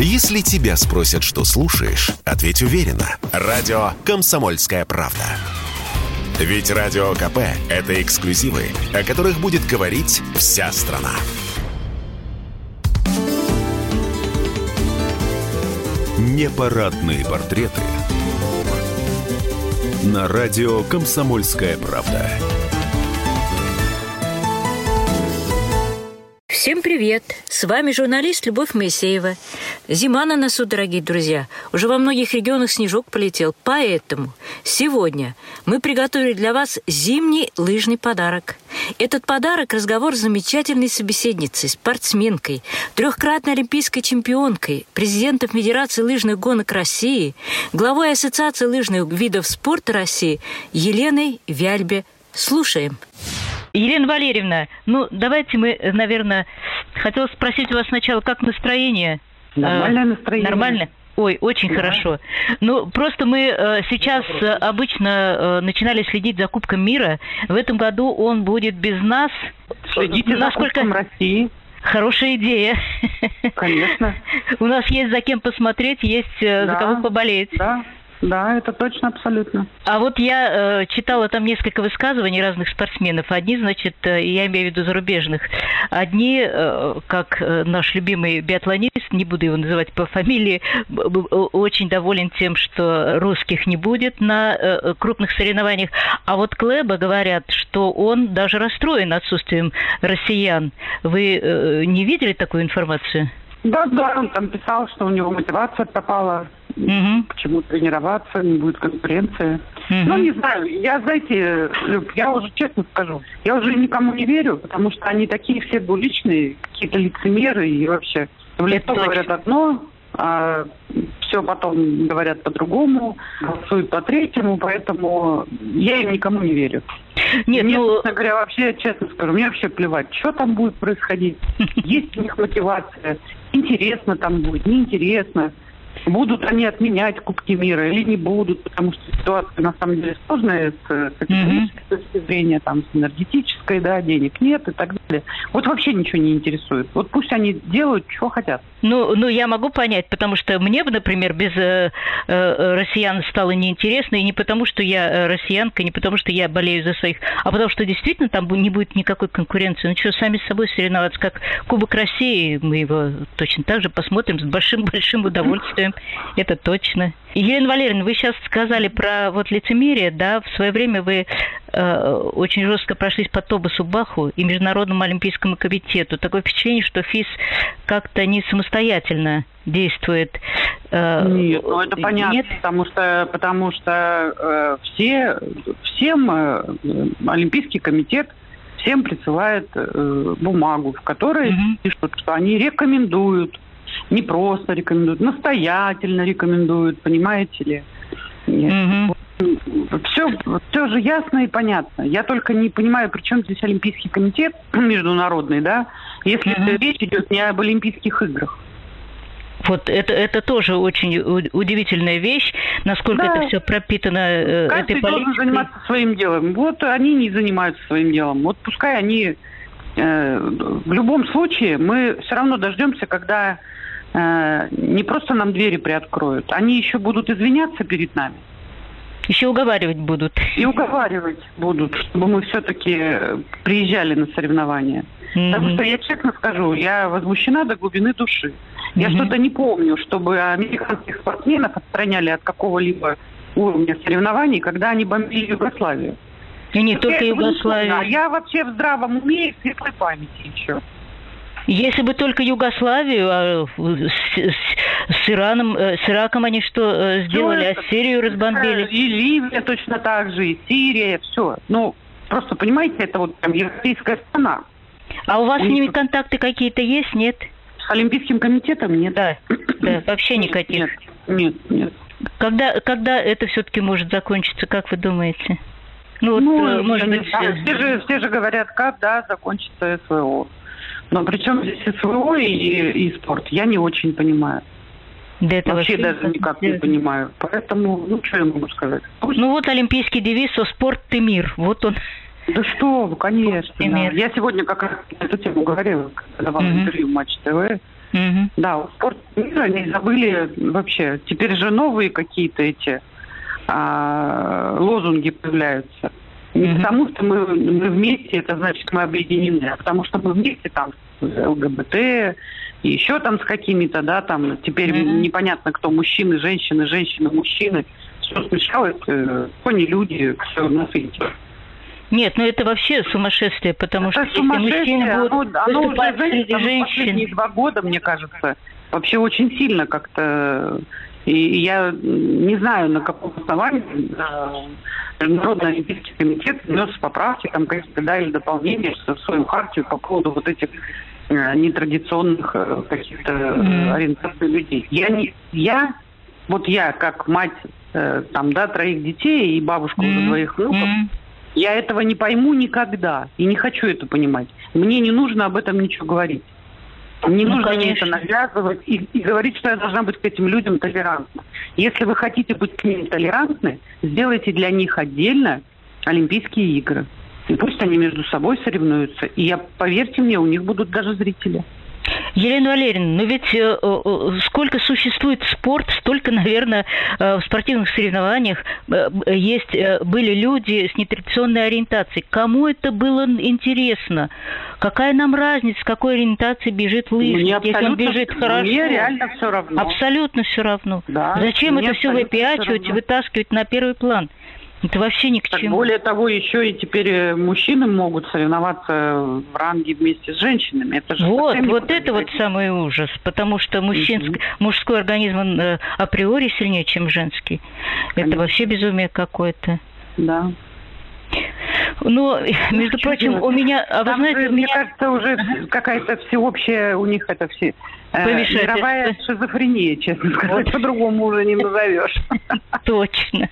Если тебя спросят, что слушаешь, ответь уверенно. Радио «Комсомольская правда». Ведь Радио КП – это эксклюзивы, о которых будет говорить вся страна. Непарадные портреты на радио «Комсомольская правда». Всем привет! С вами журналист Любовь Моисеева. Зима на носу, дорогие друзья. Уже во многих регионах снежок полетел. Поэтому сегодня мы приготовили для вас зимний лыжный подарок. Этот подарок – разговор с замечательной собеседницей, спортсменкой, трехкратной олимпийской чемпионкой, президентом Федерации лыжных гонок России, главой Ассоциации лыжных видов спорта России Еленой Вяльбе. Слушаем. Елена Валерьевна, ну давайте мы, наверное, хотела спросить у вас сначала, как настроение? Нормальное настроение. Нормально? Ой, очень да. хорошо. Ну, просто мы э, сейчас э, обычно э, начинали следить за Кубком мира. В этом году он будет без нас. Следите Насколько... за Кубком России. Хорошая идея. Конечно. У нас есть за кем посмотреть, есть да, за кого поболеть. Да, да, это точно, абсолютно. А вот я э, читала там несколько высказываний разных спортсменов. Одни, значит, э, я имею в виду зарубежных. Одни, э, как э, наш любимый биатлонист, не буду его называть по фамилии, очень доволен тем, что русских не будет на э, крупных соревнованиях. А вот Клеба говорят, что он даже расстроен отсутствием россиян. Вы э, не видели такую информацию? Да, да, он там писал, что у него мотивация пропала угу. почему тренироваться, не будет конкуренции. Угу. Ну, не знаю, я, знаете, Люб, я уже честно скажу, я уже никому не верю, потому что они такие все двуличные, какие-то лицемеры и вообще в лицо говорят одно, а все потом говорят по-другому, голосуют по-третьему, поэтому я им никому не верю. Нет, мне, ну... честно говоря, вообще, честно скажу, мне вообще плевать, что там будет происходить. Есть у них мотивация, интересно там будет, неинтересно. Будут они отменять Кубки мира или не будут, потому что ситуация на самом деле сложная с, с экономической mm-hmm. точки зрения, там, с энергетической, да, денег нет и так далее. Вот вообще ничего не интересует. Вот пусть они делают, что хотят. Ну, ну я могу понять, потому что мне бы, например, без э, э, россиян стало неинтересно, и не потому, что я э, россиянка, не потому, что я болею за своих, а потому что действительно там не будет никакой конкуренции. Ну что, сами с собой соревноваться, как Кубок России, мы его точно так же посмотрим с большим-большим удовольствием, это точно. Елена Валерьевна, вы сейчас сказали про вот лицемерие, да, в свое время вы э, очень жестко прошлись по Тобасу Баху и Международному олимпийскому комитету. Такое впечатление, что ФИС как-то не самостоятельно действует. Э, Нет, ну это понятно, Нет? потому что потому что э, все всем э, Олимпийский комитет всем присылает э, бумагу, в которой угу. пишут, что они рекомендуют не просто рекомендуют, настоятельно рекомендуют, понимаете ли. Угу. Все, все же ясно и понятно. Я только не понимаю, при чем здесь Олимпийский комитет международный, да, если угу. речь идет не об Олимпийских играх. Вот это, это тоже очень удивительная вещь, насколько да. это все пропитано э, Каждый этой политикой. должен заниматься своим делом. Вот они не занимаются своим делом. Вот пускай они... Э, в любом случае мы все равно дождемся, когда не просто нам двери приоткроют, они еще будут извиняться перед нами. Еще уговаривать будут. И уговаривать будут, чтобы мы все-таки приезжали на соревнования. Mm-hmm. Потому что я честно скажу, я возмущена до глубины души. Mm-hmm. Я что-то не помню, чтобы американских спортсменов отстраняли от какого-либо уровня соревнований, когда они бомбили Югославию. И не только Югославию. А я вообще в здравом уме и в светлой памяти еще. Если бы только Югославию, а с, с, с Ираном, э, с Ираком они что э, сделали, а Сирию разбомбили? И Ливия точно так же, и Сирия, все. Ну, просто, понимаете, это вот прям европейская страна. А у вас у с ними контакты какие-то есть, нет? С Олимпийским комитетом нет. Да, да вообще никаких. Нет, нет, нет. Когда, когда это все-таки может закончиться, как вы думаете? Ну, вот, ну э, может быть, все, все, же, все же говорят, когда закончится СВО. Но причем здесь СВО и, и спорт, я не очень понимаю. Да это вообще, вообще даже никак не понимаю. Поэтому, ну, что я могу сказать? Пусть... Ну, вот олимпийский девиз «О спорт ты мир». Вот он. Да что вы, конечно. Да. Я сегодня как раз на эту тему говорила, когда давала mm-hmm. интервью Матч ТВ. Угу. Да, спорт мира они забыли вообще. Теперь же новые какие-то эти а, лозунги появляются. Не потому, что мы, мы вместе, это значит, мы объединены, а потому что мы вместе там ЛГБТ, и еще там с какими-то, да, там теперь mm-hmm. непонятно, кто мужчины, женщины, женщины, мужчины. Все смешалось, э, кто не люди, все на свете. Нет, ну это вообще сумасшествие, потому это что если мужчины будут оно, оно уже, знаете, оно женщин... последние два года, мне кажется, вообще очень сильно как-то... И я не знаю, на каком основании Международный Олимпийский комитет внес поправки там какие-то, да, или дополнения в свою хартию по поводу вот этих э, нетрадиционных э, каких-то mm-hmm. ориентаций людей. Я не, я, вот я как мать там, да, троих детей и бабушка mm-hmm. уже двоих внуков, mm-hmm я этого не пойму никогда и не хочу это понимать. Мне не нужно об этом ничего говорить. Не ну, нужно мне это навязывать и, и говорить, что я должна быть к этим людям толерантна. Если вы хотите быть к ним толерантны, сделайте для них отдельно Олимпийские игры. И пусть они между собой соревнуются. И я, поверьте мне, у них будут даже зрители. Елена Валерьевна, но ведь э, э, сколько существует спорт, столько, наверное, э, в спортивных соревнованиях есть, были люди с нетрадиционной ориентацией. Кому это было интересно? Какая нам разница, с какой ориентацией бежит лыжник, если он бежит хорошо? Мне реально все равно. Абсолютно все равно. Да, Зачем это все выпячивать, вытаскивать на первый план? Это вообще ни к так, чему. Более того, еще и теперь э, мужчины могут соревноваться в ранге вместе с женщинами. Это же вот, вот это вот самый ужас, потому что мужчинский, угу. мужской организм он, э, априори сильнее, чем женский. Конечно. Это вообще безумие какое-то. Да. Но, между прочим, у меня... А вы знаете, же, у меня... Мне кажется, уже какая-то всеобщая у них это все... Э, мировая шизофрения, честно сказать. Вот. По-другому уже не назовешь. Точно.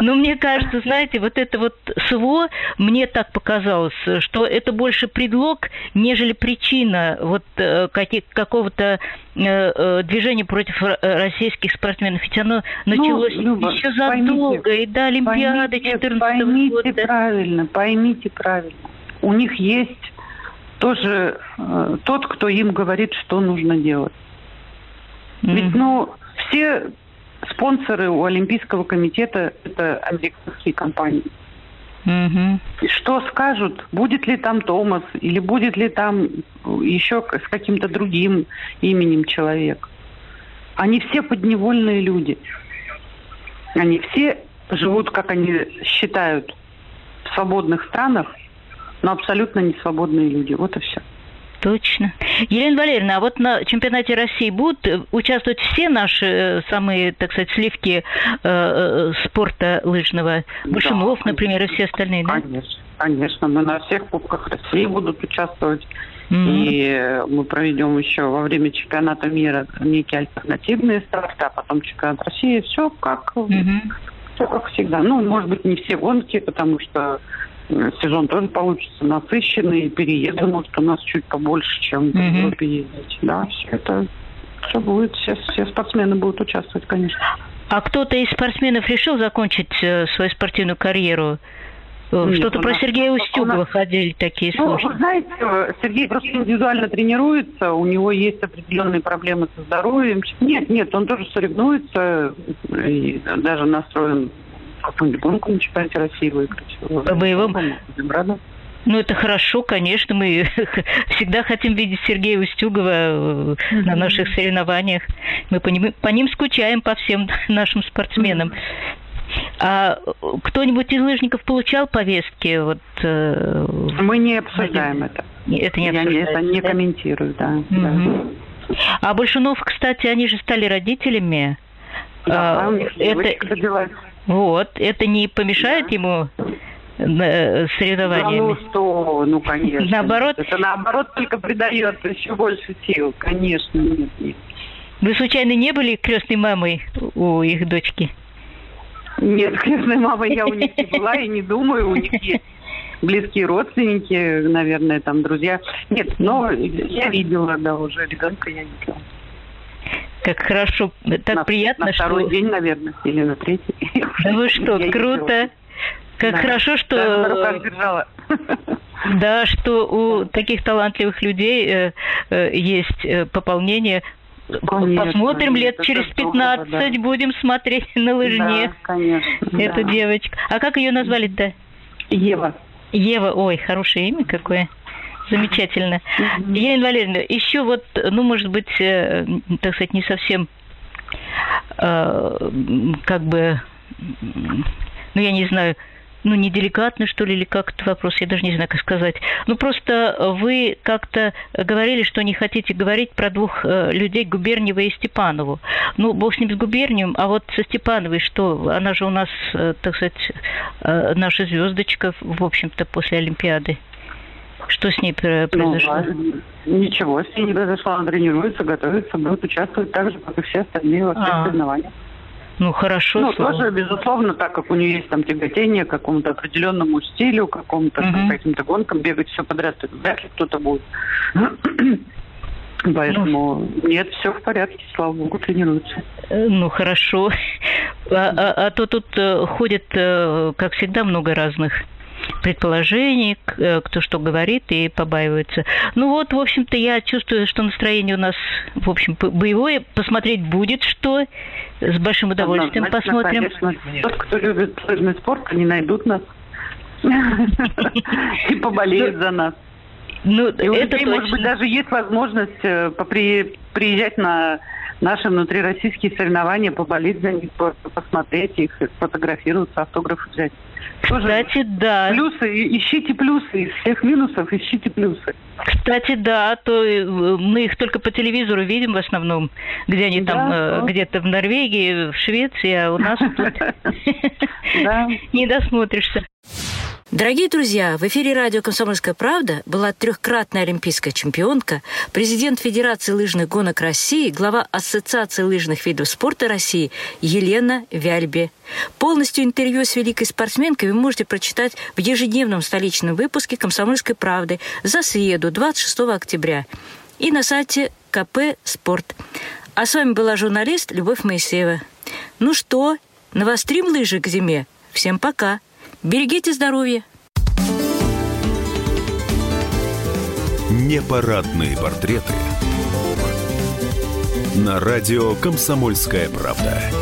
Но мне кажется, знаете, вот это вот СВО, мне так показалось, что это больше предлог, нежели причина вот э, какого-то э, э, движения против российских спортсменов. Ведь оно ну, началось ну, Люба, еще задолго, поймите, и до Олимпиады 14 поймите года. Правильно, поймите правильно. У них есть тоже э, тот, кто им говорит, что нужно делать. Mm-hmm. Ведь, ну, все спонсоры у Олимпийского комитета это американские компании. Угу. Что скажут, будет ли там Томас или будет ли там еще с каким-то другим именем человек. Они все подневольные люди. Они все живут, как они считают, в свободных странах, но абсолютно не свободные люди. Вот и все. Точно. Елена Валерьевна, а вот на чемпионате России будут э, участвовать все наши э, самые, так сказать, сливки э, э спорта лыжного? Бушинов, да, например, и все остальные, да? Конечно, конечно. Мы на всех кубках России будут участвовать. Mm-hmm. И мы проведем еще во время чемпионата мира некие альтернативные старты, а потом чемпионат России. Все как, mm-hmm. все как всегда. Ну, может быть, не все гонки, потому что сезон тоже получится насыщенный, переезды, может, у нас чуть побольше, чем в Европе ездить. Да, все это все будет, все, все спортсмены будут участвовать, конечно. А кто-то из спортсменов решил закончить э, свою спортивную карьеру? Э, что-то про Сергея Устюгова нас... ходили такие ну. Вы знаете, Сергей просто индивидуально тренируется, у него есть определенные проблемы со здоровьем. Нет, нет, он тоже соревнуется и даже настроен какую-нибудь гонку на чемпионате России выиграть. По боевым? Ну, это хорошо, конечно. Мы всегда хотим видеть Сергея Устюгова mm-hmm. на наших соревнованиях. Мы по ним, по ним скучаем, по всем нашим спортсменам. Mm-hmm. А кто-нибудь из лыжников получал повестки? Вот, э, Мы не обсуждаем это. Это не Я это не комментирую, да. Mm-hmm. да. А Большунов, кстати, они же стали родителями. Да, а, у них это... родилась. Вот, это не помешает да. ему э, соревнованиями? Да, ну что, ну конечно. Наоборот? Это наоборот только придает еще больше сил, конечно, нет, нет. Вы случайно не были крестной мамой у их дочки? Нет, крестной мамой я у них не была и не думаю, у них есть близкие родственники, наверное, там друзья. Нет, но я видела, да, уже ребенка я видела. Как хорошо, так на, приятно, на второй день, наверное, или на третий. Да вы что, круто. Как да. хорошо, что... Да, на руках держала. Да, что у таких талантливых людей э, э, есть э, пополнение Конечно, Посмотрим лет через 15 да. будем смотреть на лыжне. Да, конечно. Эту да. девочку. А как ее назвали-то? Ева. Ева, ой, хорошее имя какое. Замечательно. Mm-hmm. Елена Валерьевна, еще вот, ну, может быть, э, так сказать, не совсем э, как бы, ну, я не знаю, ну, неделикатно, что ли, или как этот вопрос, я даже не знаю, как сказать. Ну, просто вы как-то говорили, что не хотите говорить про двух э, людей, Губерниева и Степанову. Ну, бог с ним с Губернием, а вот со Степановой что? Она же у нас, так сказать, наша звездочка, в общем-то, после Олимпиады. Что с ней произошло? Ну, ничего с ней не произошло. Она тренируется, готовится, будет участвовать так же, как и все остальные во всех а. соревнованиях. Ну, хорошо. Ну, слово. тоже, безусловно, так как у нее есть там тяготение к какому-то определенному стилю, к какому-то угу. каким-то гонкам, бегать все подряд, вряд ли кто-то будет. Поэтому ну, нет, все в порядке, слава богу, тренируются. Э, ну, хорошо. А, а, а то тут э, ходит, э, как всегда, много разных предположений, э, кто что говорит и побаивается. Ну вот, в общем-то, я чувствую, что настроение у нас, в общем, боевое. Посмотреть будет что. С большим удовольствием Однозначно, посмотрим. Конечно. Тот, кто любит лыжный спорт, они найдут нас и поболеют за нас. Ну, и у людей, может быть, даже есть возможность э, приезжать на наши внутрироссийские соревнования, поболеть за них, посмотреть их, сфотографироваться, автографы взять. Кстати, да. Плюсы, ищите плюсы. Из всех минусов ищите плюсы. Кстати, да, то э, мы их только по телевизору видим в основном, где они да, там, да. Э, где-то в Норвегии, в Швеции, а у нас тут не досмотришься. Дорогие друзья, в эфире радио «Комсомольская правда» была трехкратная олимпийская чемпионка, президент Федерации лыжных гонок России, глава Ассоциации лыжных видов спорта России Елена Вяльбе. Полностью интервью с великой спортсменкой вы можете прочитать в ежедневном столичном выпуске «Комсомольской правды» за среду, 26 октября, и на сайте КП «Спорт». А с вами была журналист Любовь Моисеева. Ну что, навострим лыжи к зиме? Всем пока! Берегите здоровье! Непарадные портреты на радио «Комсомольская правда».